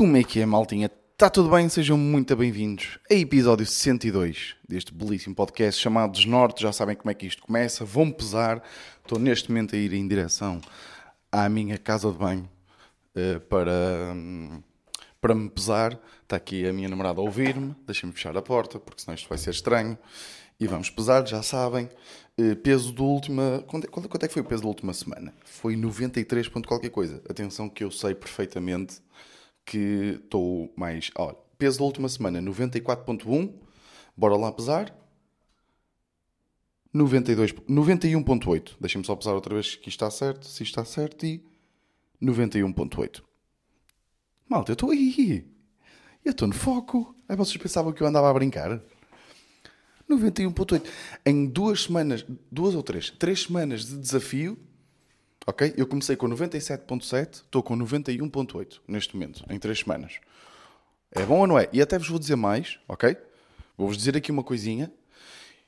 Como é que é, maltinha? Está tudo bem? Sejam muito bem-vindos a episódio 62 deste belíssimo podcast chamado Desnorte. Já sabem como é que isto começa. Vão pesar. Estou neste momento a ir em direção à minha casa de banho uh, para, para me pesar. Está aqui a minha namorada a ouvir-me. Deixem-me fechar a porta, porque senão isto vai ser estranho. E vamos pesar, já sabem. Uh, peso do última. Quanto, quanto, quanto é que foi o peso da última semana? Foi 93 ponto qualquer coisa. Atenção que eu sei perfeitamente que estou mais. Olha, peso da última semana 94.1. Bora lá pesar. 92, 91.8. Deixem-me só pesar outra vez que está certo. Se está certo e 91.8. Malta, eu estou aí. Eu estou no foco. Aí vocês pensavam que eu andava a brincar? 91.8. Em duas semanas, duas ou três, três semanas de desafio, ok? Eu comecei com 97.7, estou com 91.8 neste momento, em três semanas. É bom ou não é? E até vos vou dizer mais, ok? Vou-vos dizer aqui uma coisinha.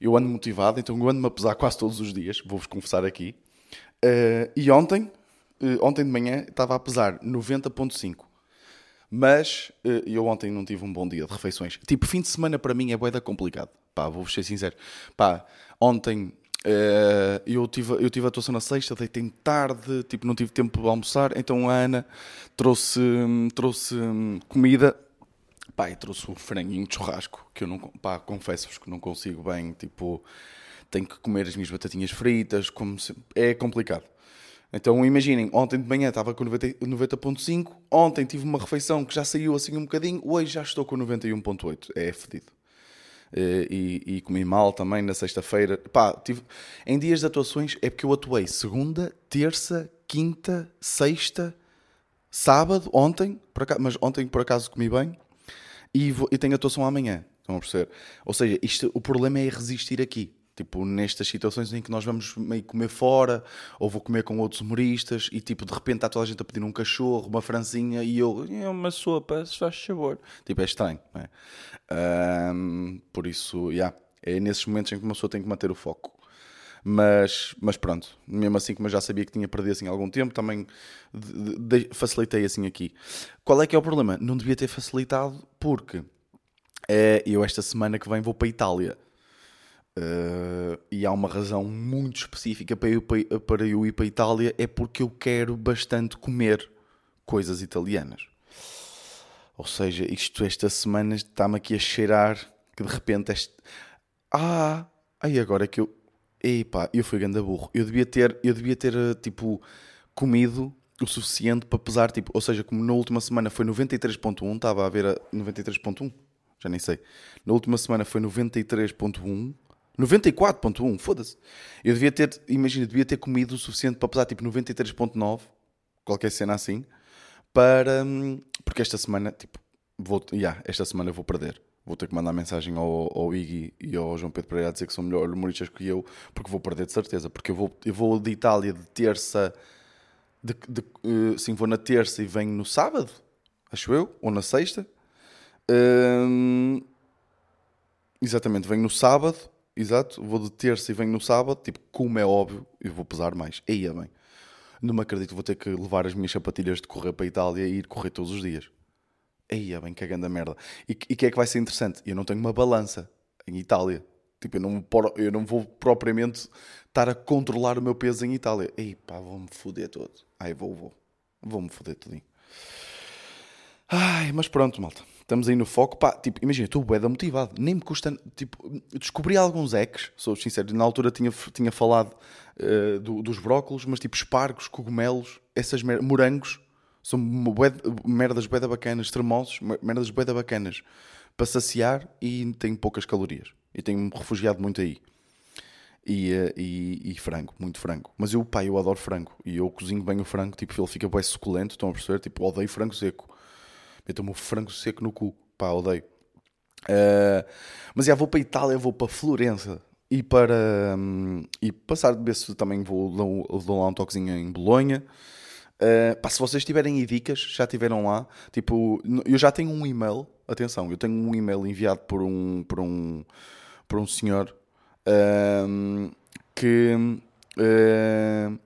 Eu ando motivado, então eu ando-me a pesar quase todos os dias, vou-vos confessar aqui. Uh, e ontem, uh, ontem de manhã, estava a pesar 90.5. Mas uh, eu ontem não tive um bom dia de refeições. Tipo, fim de semana para mim é boeda complicado. Pá, vou-vos ser sincero. Pá, ontem Uh, eu, tive, eu tive atuação na sexta, deitei tarde, tipo, não tive tempo para almoçar, então a Ana trouxe, trouxe comida, pá, e trouxe um franguinho de churrasco, que eu não, pá, confesso-vos que não consigo bem, tipo, tenho que comer as minhas batatinhas fritas, como se, é complicado. Então imaginem, ontem de manhã estava com 90.5, 90 ontem tive uma refeição que já saiu assim um bocadinho, hoje já estou com 91.8, é fedido. Eh, e, e, comi mal também na sexta-feira. Pá, tive... Em dias de atuações é porque eu atuei segunda, terça, quinta, sexta, sábado, ontem, acaso, mas ontem por acaso comi bem, e, vou, e tenho atuação amanhã. Estão a perceber? Ou seja, isto, o problema é resistir aqui. Tipo, nestas situações em que nós vamos meio comer fora, ou vou comer com outros humoristas, e tipo, de repente está toda a gente a pedir um cachorro, uma franzinha, e eu, é uma sopa, se faz sabor. Tipo, é estranho, não é? Um, por isso, yeah, é nesses momentos em que uma pessoa tem que manter o foco. Mas, mas pronto, mesmo assim, como eu já sabia que tinha perdido assim algum tempo, também de, de, facilitei assim aqui. Qual é que é o problema? Não devia ter facilitado porque é, eu esta semana que vem vou para a Itália Uh, e há uma razão muito específica para eu, para eu ir para a Itália, é porque eu quero bastante comer coisas italianas. Ou seja, isto esta semana está-me aqui a cheirar que de repente este... Ah, aí agora que eu... Epá, eu fui ganda burro. Eu devia ter, eu devia ter eh, tipo, comido o suficiente para pesar, tipo, ou seja, como na última semana foi 93.1, estava a ver a 93.1, já nem sei. Na última semana foi 93.1 94.1, foda-se. Eu devia ter, imagina, devia ter comido o suficiente para pesar tipo 93.9, qualquer cena assim, para. Hum, porque esta semana, tipo, vou, yeah, esta semana eu vou perder. Vou ter que mandar mensagem ao, ao Iggy e ao João Pedro Pereira a dizer que são melhores humoristas que eu, porque vou perder de certeza. Porque eu vou, eu vou de Itália de terça, de, de, uh, sim, vou na terça e venho no sábado, acho eu, ou na sexta. Uh, exatamente, venho no sábado Exato, vou de terça e venho no sábado, tipo, como é óbvio, eu vou pesar mais. Aí é bem. Não me acredito que vou ter que levar as minhas sapatilhas de correr para a Itália e ir correr todos os dias. Aí é bem, cagando a merda. E o que é que vai ser interessante? Eu não tenho uma balança em Itália. Tipo, eu não, eu não vou propriamente estar a controlar o meu peso em Itália. Ei pá, vou-me foder todo. Ai, vou, vou. Vou-me foder tudinho. Ai, mas pronto, malta estamos aí no foco, pá, tipo, imagina, estou bué motivado, nem me custa, tipo, descobri alguns ex, sou sincero, na altura tinha, tinha falado uh, do, dos brócolos, mas tipo, espargos, cogumelos, essas mer morangos, são bué, merdas bué bacanas, tremosos, merdas bué bacanas, para saciar e tem poucas calorias, e tenho-me refugiado muito aí. E, uh, e, e, frango, muito frango. Mas eu, pá, eu adoro frango. E eu cozinho bem o frango, tipo, ele fica bem suculento, estão a perceber? Tipo, odeio frango seco Meto-me o frango seco no cu. Pá, odeio. Uh, mas já vou para a Itália, vou para Florença e para. Um, e passar de vez também vou, vou, vou lá um toquezinho em Bolonha. Uh, pá, se vocês tiverem dicas, já tiveram lá. Tipo, eu já tenho um e-mail. Atenção, eu tenho um e-mail enviado por um, por um, por um senhor uh, que uh,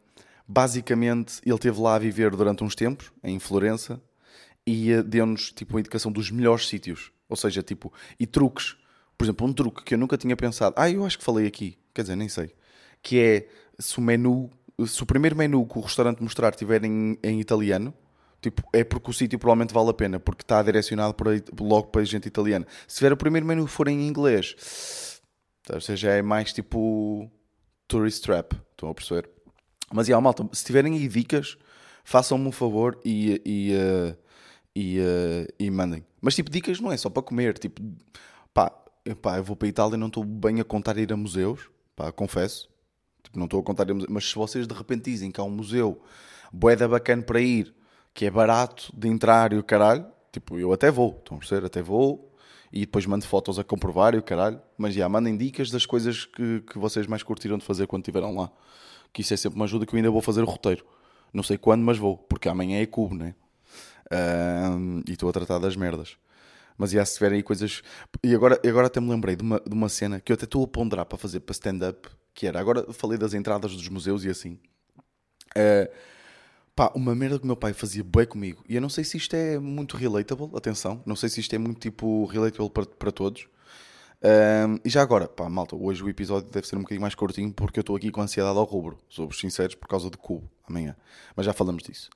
basicamente ele esteve lá a viver durante uns tempos em Florença e deu-nos tipo a indicação dos melhores sítios. Ou seja, tipo, e truques. Por exemplo, um truque que eu nunca tinha pensado. Ah, eu acho que falei aqui. Quer dizer, nem sei. Que é se o menu, se o primeiro menu que o restaurante mostrar estiver em, em italiano, tipo, é porque o sítio provavelmente vale a pena, porque está direcionado para, logo para gente italiana. Se tiver o primeiro menu for em inglês, ou seja, é mais tipo tourist trap, estão a perceber? Mas, e yeah, malta, se tiverem aí dicas, façam-me um favor e, e, uh, e, uh, e mandem. Mas, tipo, dicas não é só para comer, tipo, pá, pá eu vou para a Itália e não estou bem a contar ir a museus, pá, confesso. Tipo, não estou a contar ir a museus, mas se vocês de repente dizem que há um museu boeda bacana para ir, que é barato de entrar e o caralho, tipo, eu até vou, estão a perceber? Até vou e depois mando fotos a comprovar e o caralho. Mas já, mandem dicas das coisas que, que vocês mais curtiram de fazer quando estiveram lá. Que isso é sempre uma ajuda que eu ainda vou fazer o roteiro. Não sei quando, mas vou, porque amanhã é cubo, né? E estou a tratar das merdas. Mas já, se tiverem aí coisas. E agora, agora até me lembrei de uma, de uma cena que eu até estou a ponderar para fazer para stand-up, que era. Agora falei das entradas dos museus e assim. Uh, Pá, uma merda que o meu pai fazia bem comigo. E eu não sei se isto é muito relatable, atenção. Não sei se isto é muito tipo relatable para, para todos. E já agora, pá, malta, hoje o episódio deve ser um bocadinho mais curtinho porque eu estou aqui com ansiedade ao rubro. Sou sinceros por causa de cubo amanhã. Mas já falamos disso.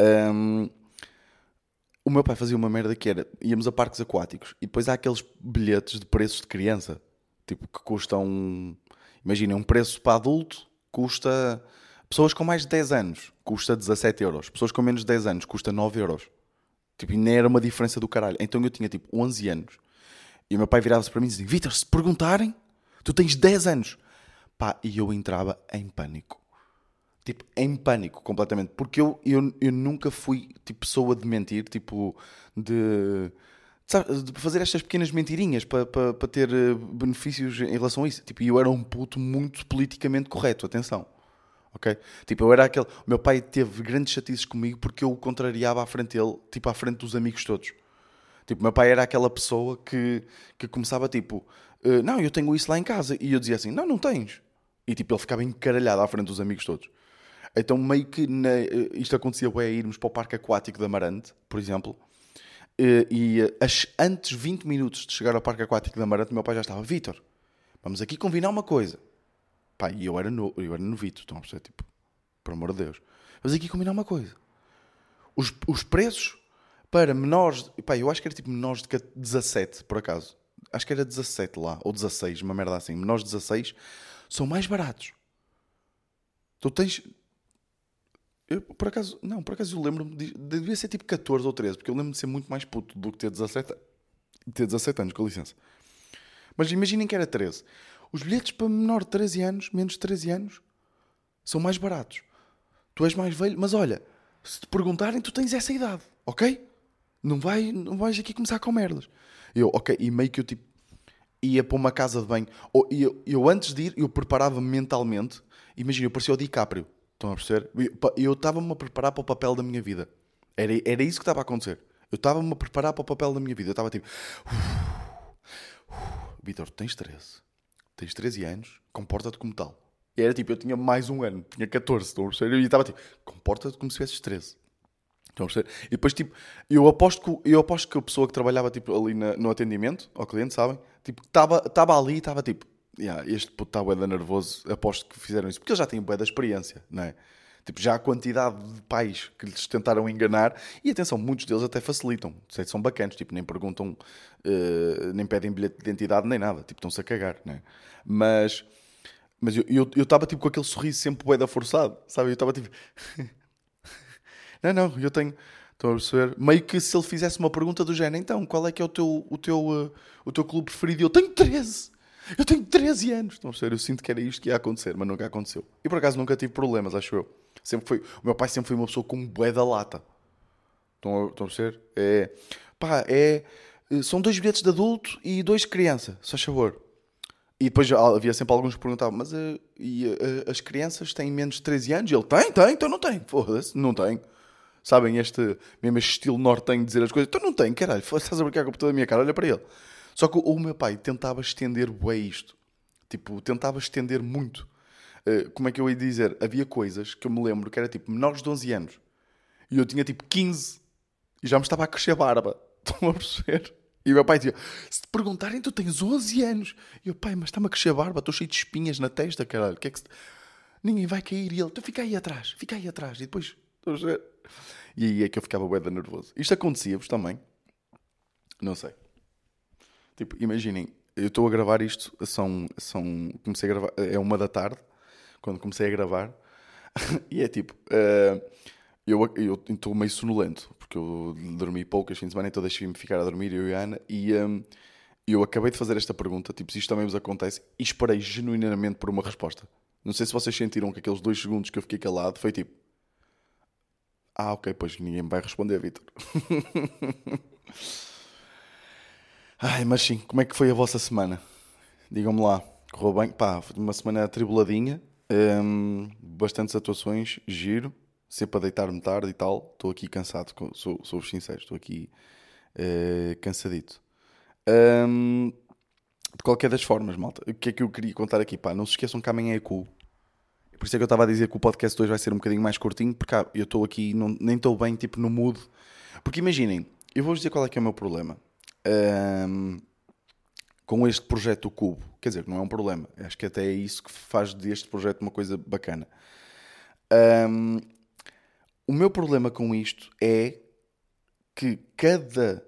Um, o meu pai fazia uma merda que era: íamos a parques aquáticos e depois há aqueles bilhetes de preços de criança, tipo que custam. Imaginem, um preço para adulto custa Pessoas com mais de 10 anos custa 17 euros. Pessoas com menos de 10 anos custa 9 euros. Tipo, e nem era uma diferença do caralho. Então eu tinha tipo 11 anos. E o meu pai virava-se para mim e dizia: Vitor, se perguntarem, tu tens 10 anos. Pá, e eu entrava em pânico. Tipo, em pânico completamente. Porque eu, eu, eu nunca fui tipo pessoa de mentir, tipo, de. De fazer estas pequenas mentirinhas para, para, para ter eh, benefícios em relação a isso. Tipo, eu era um puto muito politicamente correto, atenção ok? Tipo, eu era aquele. O meu pai teve grandes chatices comigo porque eu o contrariava à frente dele, tipo, à frente dos amigos todos. Tipo, meu pai era aquela pessoa que, que começava tipo, uh, não, eu tenho isso lá em casa. E eu dizia assim, não, não tens. E tipo, ele ficava encaralhado à frente dos amigos todos. Então, meio que na, uh, isto acontecia bem, irmos para o parque aquático da Amarante, por exemplo. Uh, e as, antes 20 minutos de chegar ao parque aquático da Amarante, meu pai já estava, Vitor, vamos aqui combinar uma coisa. E eu era, no, eu era novito, a perceber? Tipo, por amor de Deus. Mas aqui combinar uma coisa. Os, os preços para menores. Pá, eu acho que era tipo menores de 17, por acaso. Acho que era 17 lá, ou 16, uma merda assim. Menores de 16 são mais baratos. Tu tens. Eu, por acaso, não, por acaso eu lembro-me. De, devia ser tipo 14 ou 13, porque eu lembro-me de ser muito mais puto do que ter 17, ter 17 anos, com licença. Mas imaginem que era 13. Os bilhetes para menor de 13 anos, menos de 13 anos, são mais baratos. Tu és mais velho, mas olha, se te perguntarem, tu tens essa idade, ok? Não, vai, não vais aqui começar com merdas. Eu, ok, e meio que eu tipo ia para uma casa de banho, ou eu, eu antes de ir, eu preparava-me mentalmente. Imagina, eu parecia o DiCaprio, estão a perceber? Eu estava-me a preparar para o papel da minha vida. Era, era isso que estava a acontecer. Eu estava-me a preparar para o papel da minha vida. Eu estava tipo, Vitor, tens 13 tens 13 anos, comporta-te como tal. E era tipo, eu tinha mais um ano, tinha 14, estão a perceber? E estava tipo, comporta-te como se tivesses 13. Estão a perceber? E depois, tipo, eu aposto que, eu aposto que a pessoa que trabalhava tipo, ali na, no atendimento ao cliente, sabem? Tipo, estava ali e estava tipo, yeah, este puto está bué nervoso, aposto que fizeram isso. Porque eles já têm bué da experiência, não é? Tipo, já a quantidade de pais que lhes tentaram enganar, e atenção, muitos deles até facilitam, são bacanas, tipo, nem perguntam, uh, nem pedem bilhete de identidade, nem nada, tipo, estão-se a cagar, né? Mas, mas eu estava, tipo, com aquele sorriso sempre bué da forçado, sabe? Eu estava tipo, não, não, eu tenho, estão a perceber? Meio que se ele fizesse uma pergunta do género, então, qual é que é o teu, o teu, uh, o teu clube preferido? Eu tenho 13! Eu tenho 13 anos! Estão a perceber? Eu sinto que era isto que ia acontecer, mas nunca aconteceu. E por acaso nunca tive problemas, acho eu. Sempre foi, o meu pai sempre foi uma pessoa com bué da lata. Estão a, estão a perceber? É, pá, é, são dois bilhetes de adulto e dois de criança, só favor. E depois havia sempre alguns que perguntavam, mas uh, e, uh, as crianças têm menos de 13 anos? E ele, tem, tem, então não tem. Foda-se, não tem. Sabem, este mesmo este estilo nortenho de dizer as coisas. Então não tem, caralho, estás a brincar com a minha cara, olha para ele. Só que o, meu pai tentava estender bué isto. Tipo, tentava estender muito. Eh, como é que eu ia dizer? Havia coisas que eu me lembro que era tipo menores de 11 anos e eu tinha tipo 15. E já me estava a crescer barba. Estão a perceber? E o meu pai dizia: Se te perguntarem, tu tens 11 anos. E eu, pai, mas está-me a crescer barba, estou cheio de espinhas na testa, caralho. Que é que se... Ninguém vai cair. E ele, tu fica aí atrás, fica aí atrás. E depois, estão a perceber? E aí é que eu ficava bué nervoso. Isto acontecia-vos também? Não sei. Tipo, imaginem, eu estou a gravar isto, são, são, comecei a gravar, é uma da tarde, quando comecei a gravar, e é tipo, uh, eu estou meio sonolento, porque eu dormi pouco este fim de semana, então deixei-me ficar a dormir, eu e a Ana, e um, eu acabei de fazer esta pergunta, tipo, se isto também vos acontece, e esperei genuinamente por uma resposta. Não sei se vocês sentiram que aqueles dois segundos que eu fiquei calado foi tipo, ah, ok, pois ninguém me vai responder, Vitor. Ai, mas sim, como é que foi a vossa semana? Digam-me lá. Correu bem? Pá, foi uma semana atribuladinha. Um, bastantes atuações, giro. Sempre a deitar-me tarde e tal. Estou aqui cansado, sou, sou sincero. Estou aqui uh, cansadito. Um, de qualquer das formas, malta. O que é que eu queria contar aqui? Pá, não se esqueçam que amanhã é cool. Por isso é que eu estava a dizer que o podcast hoje vai ser um bocadinho mais curtinho, porque ah, eu estou aqui, não, nem estou bem, tipo, no mood. Porque imaginem, eu vou-vos dizer qual é que é o meu problema um, com este projeto do Cubo. Quer dizer, não é um problema. Acho que até é isso que faz deste projeto uma coisa bacana. Um, o meu problema com isto é que cada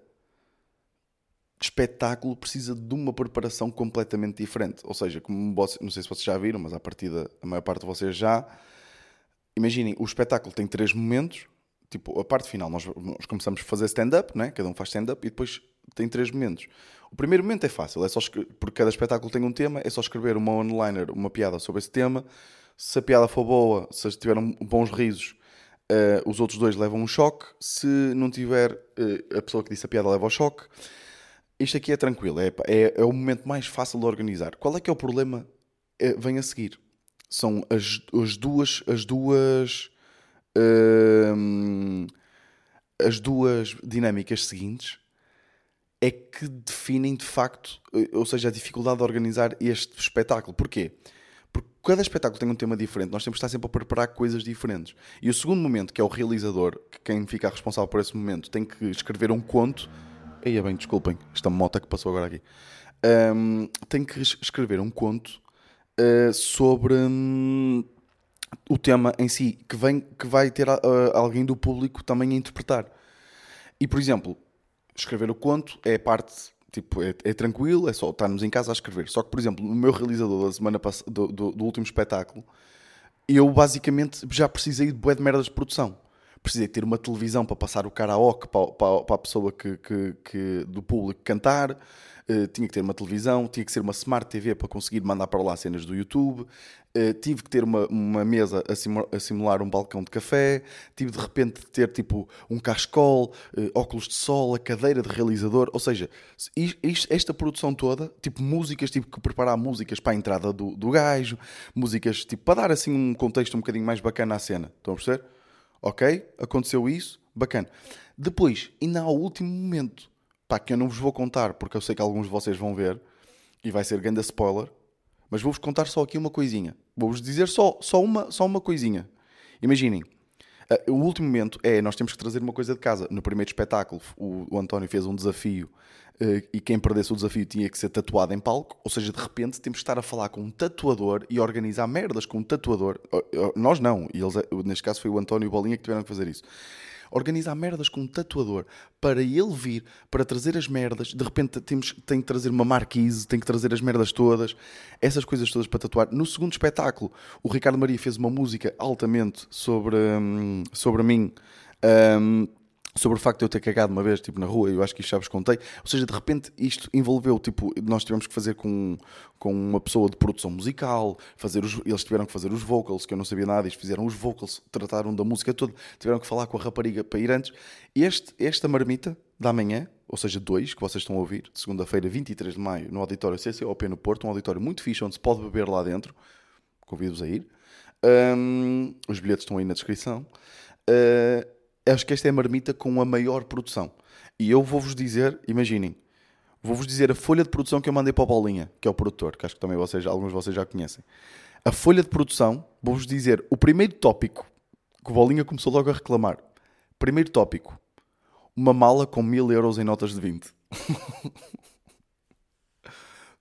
espetáculo precisa de uma preparação completamente diferente. Ou seja, como não sei se vocês já viram, mas a partida a maior parte de vocês já. Imaginem, o espetáculo tem três momentos. Tipo, a parte final, nós, nós começamos a fazer stand-up, né? cada um faz stand-up, e depois tem três momentos. O primeiro momento é fácil, é só porque cada espetáculo tem um tema, é só escrever uma onliner, uma piada sobre esse tema. Se a piada for boa, se tiveram bons risos, uh, os outros dois levam um choque. Se não tiver, uh, a pessoa que disse a piada leva o choque. Isto aqui é tranquilo, é, é, é, o momento mais fácil de organizar. Qual é que é o problema? É, vem a seguir. São as, as duas. As duas. Uh, as duas dinâmicas seguintes é que definem de facto, eh, ou seja, a dificuldade de organizar este espetáculo. Porquê? Porque cada espetáculo tem um tema diferente, nós temos que estar sempre a preparar coisas diferentes. E o segundo momento, que é o realizador, que quem fica responsável por esse momento, tem que escrever um conto. Aí bem, desculpem, esta moto que passou agora aqui. Um, tem que escrever um conto uh, sobre um, o tema em si, que, vem, que vai ter uh, alguém do público também a interpretar. E, por exemplo, escrever o conto é a parte, tipo, é, é, tranquilo, é só estarmos em casa a escrever. Só que, por exemplo, no meu realizador da semana do, do, do, último espetáculo, eu basicamente já precisei de bué de merdas de produção. Precisei ter uma televisão para passar o karaoke para, para, para a pessoa que, que, que, do público cantar. Uh, tinha que ter uma televisão, tinha que ser uma Smart TV para conseguir mandar para lá cenas do YouTube. Uh, tive que ter uma, uma mesa a, simular, a simular um balcão de café. Tive de repente de ter tipo um cascol, uh, óculos de sol, a cadeira de realizador. Ou seja, esta produção toda, tipo músicas, tive que preparar músicas para a entrada do, do gajo, músicas tipo para dar assim um contexto um bocadinho mais bacana à cena. Estão a perceber? Ok? Aconteceu isso, bacana. Depois, ainda ao último momento, pá, que eu não vos vou contar, porque eu sei que alguns de vocês vão ver, e vai ser grande spoiler, mas vou-vos contar só aqui uma coisinha. Vou-vos dizer só, só, uma, só uma coisinha. Imaginem, o último momento é, nós temos que trazer uma coisa de casa. No primeiro espetáculo, o, o António fez um desafio uh, e quem perdesse o desafio tinha que ser tatuado em palco. Ou seja, de repente temos que estar a falar com um tatuador e organizar merdas com um tatuador. Uh, nós não, e eles, neste caso foi o António e o Bolinha que tiveram que fazer isso organizar merdas com um tatuador para ele vir, para trazer as merdas. De repente temos, tem que trazer uma marquise, tem que trazer as merdas todas, essas coisas todas para tatuar. No segundo espetáculo, o Ricardo Maria fez uma música altamente sobre, hum, sobre mim. Um, sobre o facto de eu ter cagado uma vez, tipo, na rua, eu acho que isto já vos contei. Ou seja, de repente isto envolveu, tipo, nós tivemos que fazer com, com uma pessoa de produção musical, fazer os, eles tiveram que fazer os vocals, que eu não sabia nada, eles fizeram os vocals, trataram da música toda, tiveram que falar com a rapariga para ir antes. Este, esta marmita da manhã, ou seja, dois, que vocês estão a ouvir, segunda-feira, 23 de maio, no auditório CCOP no Porto, um auditório muito fixe, onde se pode beber lá dentro, convido-vos a ir. Um, os bilhetes estão aí na descrição. Uh, acho que esta é a marmita com a maior produção. E eu vou-vos dizer, imaginem, vou-vos dizer a folha de produção que eu mandei para o Bolinha, que é o produtor, que acho que também vocês, alguns de vocês já conhecem. A folha de produção, vou-vos dizer o primeiro tópico que o Bolinha começou logo a reclamar. Primeiro tópico: uma mala com mil euros em notas de 20.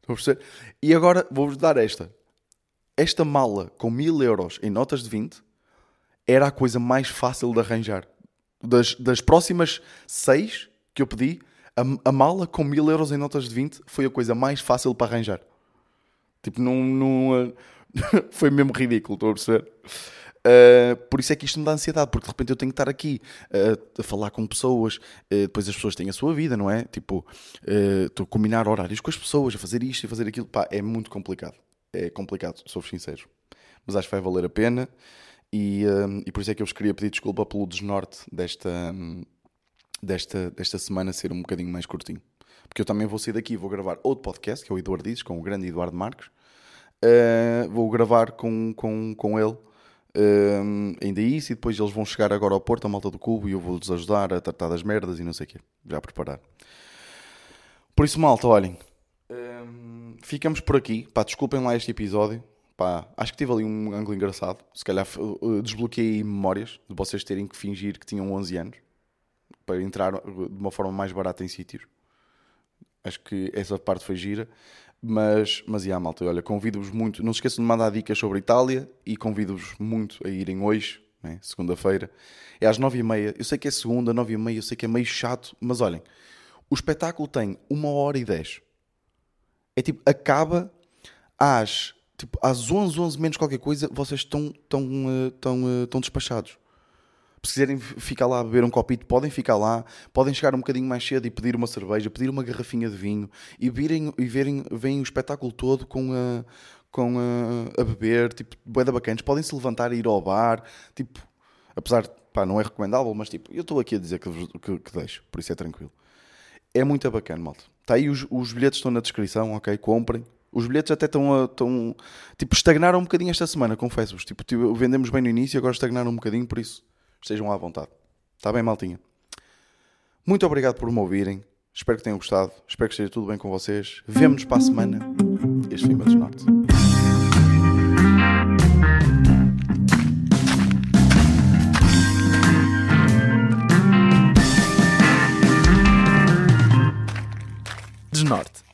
Estão a perceber? E agora vou-vos dar esta. Esta mala com mil euros em notas de 20 era a coisa mais fácil de arranjar. Das, das próximas seis que eu pedi, a, a mala com mil euros em notas de 20 foi a coisa mais fácil para arranjar. Tipo, não. foi mesmo ridículo, estou a perceber? Uh, por isso é que isto me dá ansiedade, porque de repente eu tenho que estar aqui uh, a falar com pessoas, uh, depois as pessoas têm a sua vida, não é? Tipo, estou a combinar horários com as pessoas, a fazer isto e fazer aquilo. Pá, é muito complicado. É complicado, sou-vos sincero. Mas acho que vai valer a pena e, e por isso é que eu vos queria pedir desculpa pelo desnorte desta, desta, desta semana ser um bocadinho mais curtinho. Porque eu também vou sair daqui, vou gravar outro podcast, que é o Eduardo Dizes, com o grande Eduardo Marques. vou gravar com, com, com ele um, ainda isso, e depois eles vão chegar agora ao Porto, a malta do Cubo, e eu vou-lhes ajudar a tratar das merdas e não sei o quê. Já preparar. Por isso, malta, olhem. Ficamos por aqui. Pá, desculpem lá este episódio. Pá, acho que tive ali um ângulo engraçado. Se calhar uh, desbloqueei memórias de vocês terem que fingir que tinham 11 anos para entrar uh, de uma forma mais barata em sítios. Acho que essa parte foi gira. Mas, mas, yeah, malta, olha, convido-vos muito. Não se esqueçam de mandar dicas sobre Itália e convido-vos muito a irem hoje, né, segunda-feira. É às nove e meia. Eu sei que é segunda, nove e meia, eu sei que é meio chato, mas olhem, o espetáculo tem uma hora e dez. É tipo, acaba às, tipo, às onze, onze menos qualquer coisa, vocês estão, estão, estão, estão despachados se quiserem ficar lá a beber um copito, podem ficar lá, podem chegar um bocadinho mais cedo e pedir uma cerveja, pedir uma garrafinha de vinho e virem e verem, veem o espetáculo todo com a, com a, a beber, tipo, boeda bacanas. Podem se levantar e ir ao bar, tipo, apesar de, pá, não é recomendável, mas tipo, eu estou aqui a dizer que, que, que deixo, por isso é tranquilo. É muito bacana, malta. Está aí, os, os bilhetes estão na descrição, ok? Comprem. Os bilhetes até estão, estão ah, tipo, estagnaram um bocadinho esta semana, confesso-vos. Tipo, tipo, vendemos bem no início, agora estagnaram um bocadinho, por isso estejam à vontade. Está bem, maltinha? Muito obrigado por me ouvirem. Espero que tenham gostado. Espero que esteja tudo bem com vocês. Vemo-nos para a semana. Este foi Matos Norte. Desnorte.